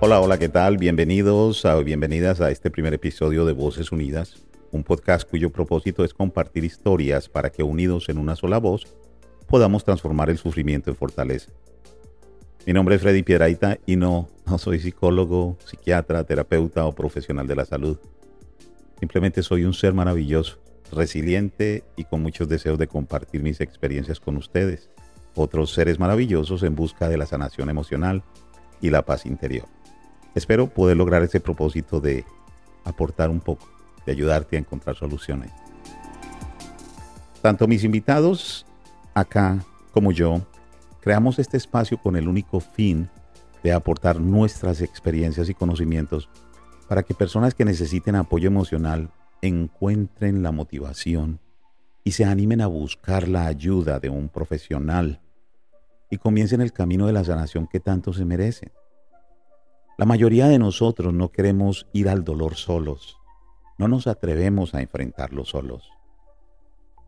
Hola, hola, ¿qué tal? Bienvenidos o bienvenidas a este primer episodio de Voces Unidas, un podcast cuyo propósito es compartir historias para que unidos en una sola voz podamos transformar el sufrimiento en fortaleza. Mi nombre es Freddy Piedraita y no, no soy psicólogo, psiquiatra, terapeuta o profesional de la salud. Simplemente soy un ser maravilloso, resiliente y con muchos deseos de compartir mis experiencias con ustedes, otros seres maravillosos en busca de la sanación emocional y la paz interior. Espero poder lograr ese propósito de aportar un poco, de ayudarte a encontrar soluciones. Tanto mis invitados acá como yo creamos este espacio con el único fin de aportar nuestras experiencias y conocimientos para que personas que necesiten apoyo emocional encuentren la motivación y se animen a buscar la ayuda de un profesional y comiencen el camino de la sanación que tanto se merecen. La mayoría de nosotros no queremos ir al dolor solos, no nos atrevemos a enfrentarlo solos.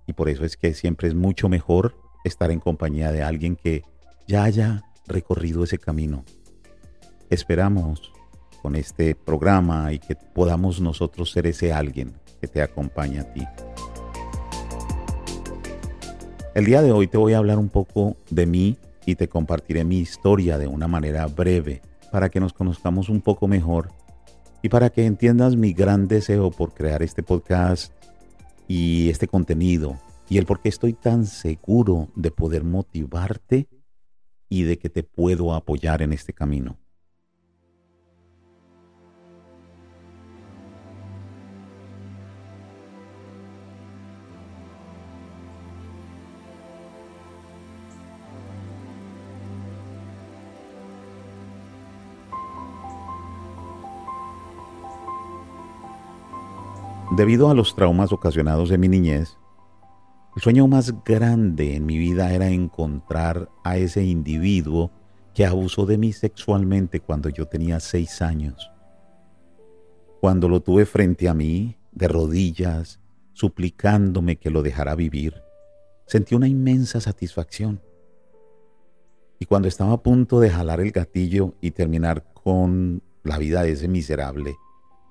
Y por eso es que siempre es mucho mejor estar en compañía de alguien que ya haya recorrido ese camino. Esperamos con este programa y que podamos nosotros ser ese alguien que te acompaña a ti. El día de hoy te voy a hablar un poco de mí y te compartiré mi historia de una manera breve para que nos conozcamos un poco mejor y para que entiendas mi gran deseo por crear este podcast y este contenido y el por qué estoy tan seguro de poder motivarte y de que te puedo apoyar en este camino. Debido a los traumas ocasionados en mi niñez, el sueño más grande en mi vida era encontrar a ese individuo que abusó de mí sexualmente cuando yo tenía seis años. Cuando lo tuve frente a mí, de rodillas, suplicándome que lo dejara vivir, sentí una inmensa satisfacción. Y cuando estaba a punto de jalar el gatillo y terminar con la vida de ese miserable,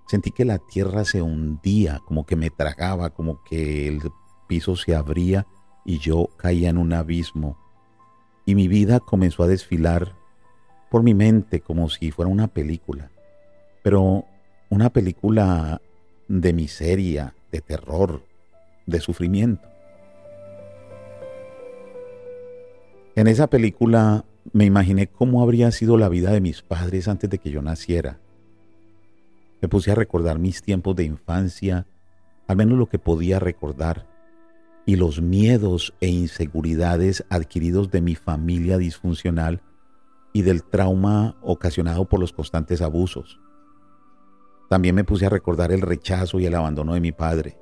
Sentí que la tierra se hundía, como que me tragaba, como que el piso se abría y yo caía en un abismo. Y mi vida comenzó a desfilar por mi mente como si fuera una película, pero una película de miseria, de terror, de sufrimiento. En esa película me imaginé cómo habría sido la vida de mis padres antes de que yo naciera me puse a recordar mis tiempos de infancia, al menos lo que podía recordar, y los miedos e inseguridades adquiridos de mi familia disfuncional y del trauma ocasionado por los constantes abusos. También me puse a recordar el rechazo y el abandono de mi padre.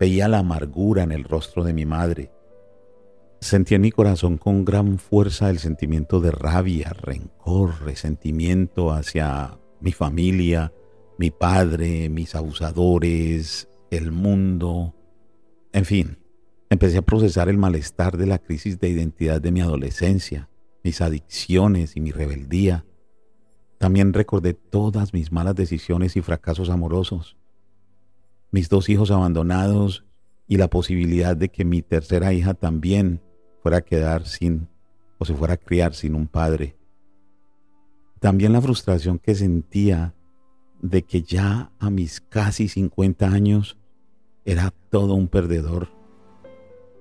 Veía la amargura en el rostro de mi madre. Sentí en mi corazón con gran fuerza el sentimiento de rabia, rencor, resentimiento hacia mi familia, mi padre, mis abusadores, el mundo. En fin, empecé a procesar el malestar de la crisis de identidad de mi adolescencia, mis adicciones y mi rebeldía. También recordé todas mis malas decisiones y fracasos amorosos, mis dos hijos abandonados y la posibilidad de que mi tercera hija también fuera a quedar sin o se fuera a criar sin un padre. También la frustración que sentía de que ya a mis casi 50 años era todo un perdedor.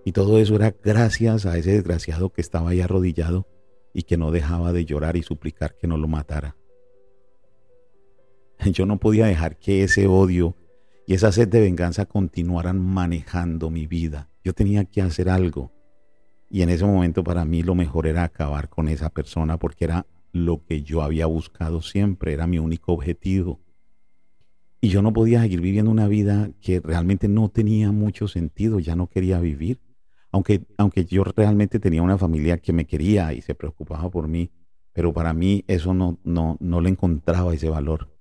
Y todo eso era gracias a ese desgraciado que estaba ahí arrodillado y que no dejaba de llorar y suplicar que no lo matara. Yo no podía dejar que ese odio y esa sed de venganza continuaran manejando mi vida. Yo tenía que hacer algo. Y en ese momento para mí lo mejor era acabar con esa persona porque era lo que yo había buscado siempre, era mi único objetivo. Y yo no podía seguir viviendo una vida que realmente no tenía mucho sentido, ya no quería vivir. Aunque, aunque yo realmente tenía una familia que me quería y se preocupaba por mí, pero para mí eso no, no, no le encontraba ese valor.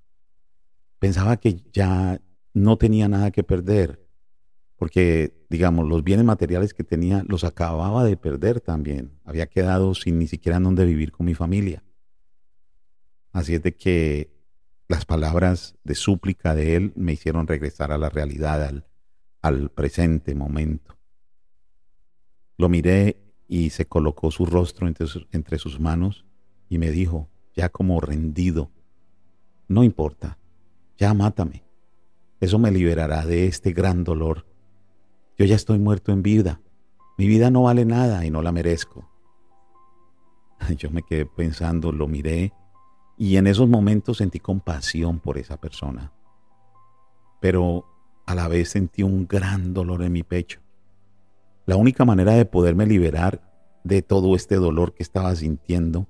Pensaba que ya no tenía nada que perder, porque, digamos, los bienes materiales que tenía los acababa de perder también. Había quedado sin ni siquiera en dónde vivir con mi familia. Así es de que las palabras de súplica de él me hicieron regresar a la realidad, al, presente momento. Lo miré y se colocó su rostro entre, entre sus manos y me dijo, ya como rendido, no importa, ya mátame. Eso me liberará de este gran dolor. Yo ya estoy muerto en vida. Mi vida no vale nada y no la merezco. Yo me quedé pensando, lo miré y en esos momentos sentí compasión por esa persona. Pero a la vez sentí un gran dolor en mi pecho. La única manera de poderme liberar de todo este dolor que estaba sintiendo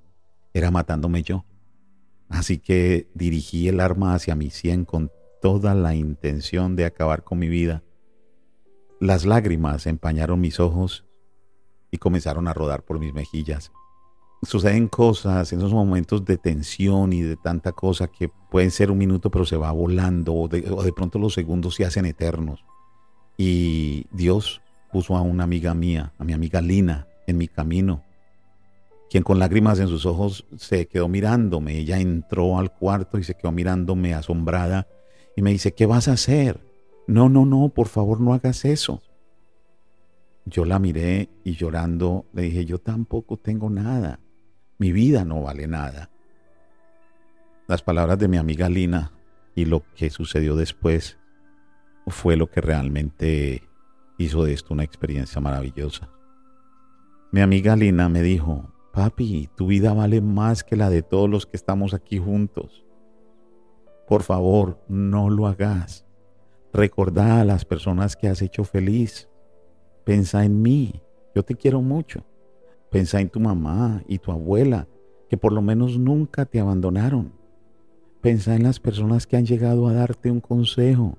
era matándome yo. Así que dirigí el arma hacia mi sien con toda la intención de acabar con mi vida. Las lágrimas empañaron mis ojos y comenzaron a rodar por mis mejillas. Suceden cosas en esos momentos de tensión y de tanta cosa que pueden ser un minuto pero se va volando o de, o de pronto los segundos se hacen eternos. Y Dios puso a una amiga mía, a mi amiga Lina, en mi camino quien con lágrimas en sus ojos se quedó mirándome. Ella entró al cuarto y se quedó mirándome asombrada y me dice, ¿qué vas a hacer? No, no, no, por favor no hagas eso. Yo la miré y llorando le dije, yo tampoco tengo nada. Mi vida no vale nada. Las palabras de mi amiga Lina y lo que sucedió después fue lo que realmente hizo de esto una experiencia maravillosa. Mi amiga Lina me dijo, Papi, tu vida vale más que la de todos los que estamos aquí juntos. Por favor, no lo hagas. Recordá a las personas que has hecho feliz. Pensa en mí. Yo te quiero mucho. Pensa en tu mamá y tu abuela, que por lo menos nunca te abandonaron. Pensa en las personas que han llegado a darte un consejo.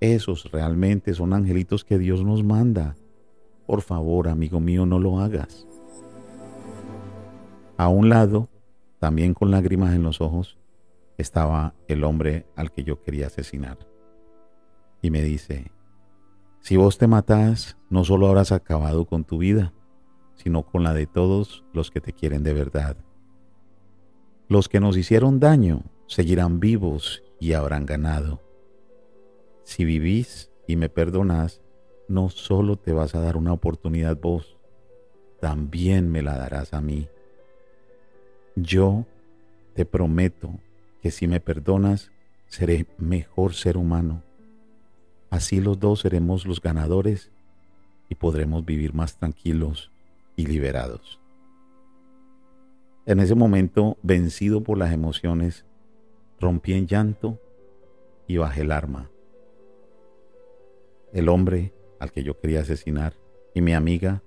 Esos realmente son angelitos que Dios nos manda. Por favor, amigo mío, no lo hagas. A un lado, también con lágrimas en los ojos, estaba el hombre al que yo quería asesinar. Y me dice, si vos te matás, no solo habrás acabado con tu vida, sino con la de todos los que te quieren de verdad. Los que nos hicieron daño seguirán vivos y habrán ganado. Si vivís y me perdonás, no solo te vas a dar una oportunidad vos, también me la darás a mí. Yo te prometo que si me perdonas, seré mejor ser humano. Así los dos seremos los ganadores y podremos vivir más tranquilos y liberados. En ese momento, vencido por las emociones, rompí en llanto y bajé el arma. El hombre al que yo quería asesinar y mi amiga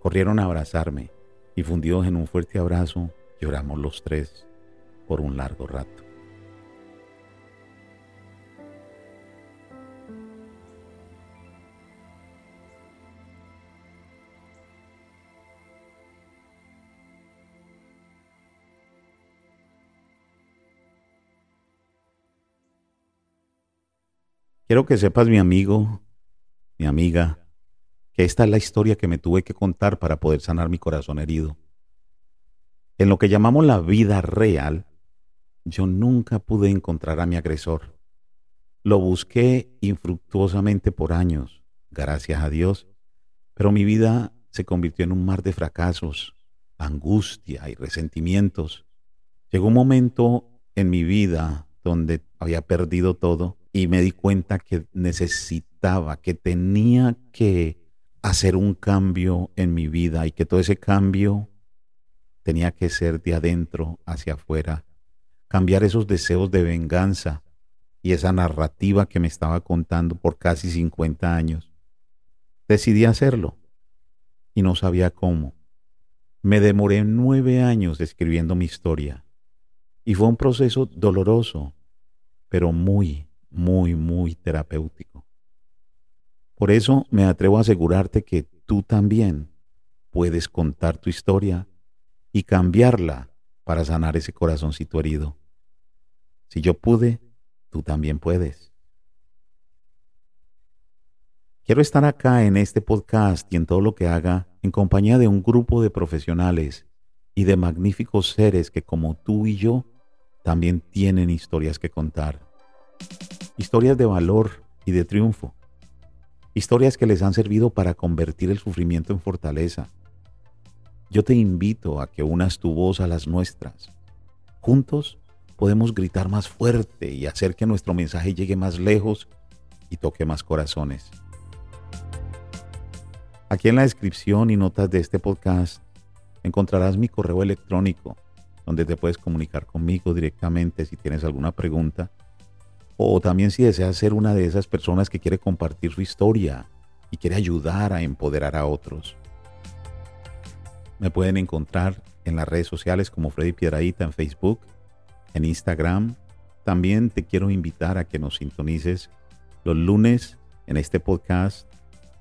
corrieron a abrazarme y fundidos en un fuerte abrazo, Lloramos los tres por un largo rato. Quiero que sepas, mi amigo, mi amiga, que esta es la historia que me tuve que contar para poder sanar mi corazón herido. En lo que llamamos la vida real, yo nunca pude encontrar a mi agresor. Lo busqué infructuosamente por años, gracias a Dios, pero mi vida se convirtió en un mar de fracasos, angustia y resentimientos. Llegó un momento en mi vida donde había perdido todo y me di cuenta que necesitaba, que tenía que hacer un cambio en mi vida y que todo ese cambio tenía que ser de adentro hacia afuera, cambiar esos deseos de venganza y esa narrativa que me estaba contando por casi 50 años. Decidí hacerlo y no sabía cómo. Me demoré nueve años escribiendo mi historia y fue un proceso doloroso, pero muy, muy, muy terapéutico. Por eso me atrevo a asegurarte que tú también puedes contar tu historia y cambiarla para sanar ese corazoncito herido. Si yo pude, tú también puedes. Quiero estar acá en este podcast y en todo lo que haga en compañía de un grupo de profesionales y de magníficos seres que como tú y yo también tienen historias que contar. Historias de valor y de triunfo. Historias que les han servido para convertir el sufrimiento en fortaleza. Yo te invito a que unas tu voz a las nuestras. Juntos podemos gritar más fuerte y hacer que nuestro mensaje llegue más lejos y toque más corazones. Aquí en la descripción y notas de este podcast encontrarás mi correo electrónico donde te puedes comunicar conmigo directamente si tienes alguna pregunta o también si deseas ser una de esas personas que quiere compartir su historia y quiere ayudar a empoderar a otros. Me pueden encontrar en las redes sociales como Freddy Piedraíta en Facebook, en Instagram. También te quiero invitar a que nos sintonices los lunes en este podcast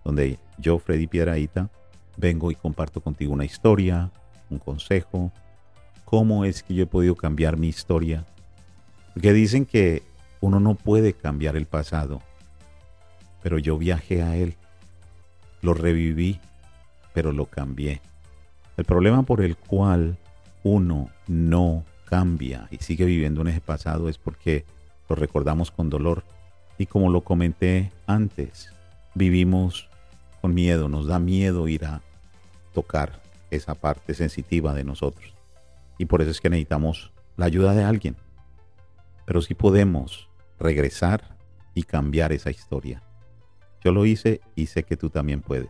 donde yo, Freddy Piedraíta, vengo y comparto contigo una historia, un consejo, cómo es que yo he podido cambiar mi historia. Porque dicen que uno no puede cambiar el pasado, pero yo viajé a él, lo reviví, pero lo cambié. El problema por el cual uno no cambia y sigue viviendo en ese pasado es porque lo recordamos con dolor. Y como lo comenté antes, vivimos con miedo, nos da miedo ir a tocar esa parte sensitiva de nosotros. Y por eso es que necesitamos la ayuda de alguien. Pero sí podemos regresar y cambiar esa historia. Yo lo hice y sé que tú también puedes.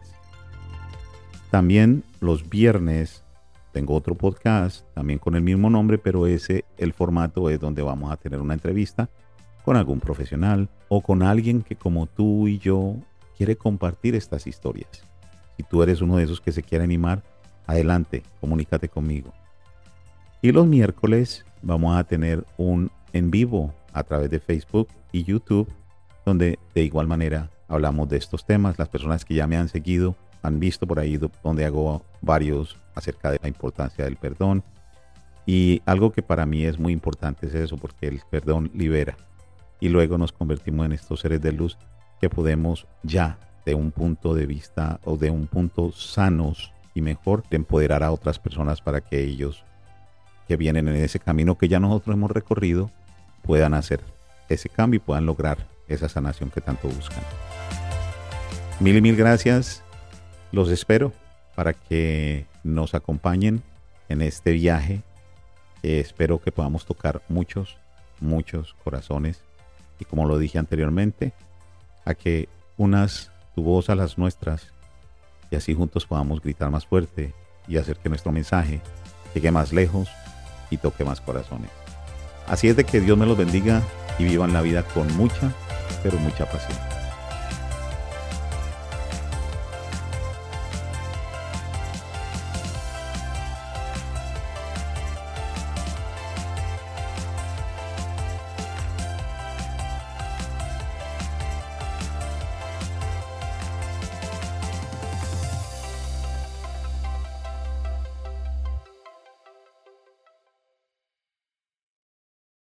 También los viernes tengo otro podcast, también con el mismo nombre, pero ese, el formato es donde vamos a tener una entrevista con algún profesional o con alguien que como tú y yo quiere compartir estas historias. Si tú eres uno de esos que se quiere animar, adelante, comunícate conmigo. Y los miércoles vamos a tener un en vivo a través de Facebook y YouTube, donde de igual manera hablamos de estos temas. Las personas que ya me han seguido han visto por ahí donde hago varios acerca de la importancia del perdón. Y algo que para mí es muy importante es eso, porque el perdón libera. Y luego nos convertimos en estos seres de luz que podemos ya de un punto de vista o de un punto sanos y mejor de empoderar a otras personas para que ellos que vienen en ese camino que ya nosotros hemos recorrido puedan hacer ese cambio y puedan lograr esa sanación que tanto buscan. Mil y mil gracias. Los espero para que nos acompañen en este viaje. espero que podamos tocar muchos, muchos corazones. Y como lo dije anteriormente, a que unas tu voz a las nuestras y así juntos podamos gritar más fuerte y hacer que nuestro mensaje llegue más lejos y toque más corazones. Así es de que Dios me los bendiga y vivan la vida con mucha, pero mucha pasión.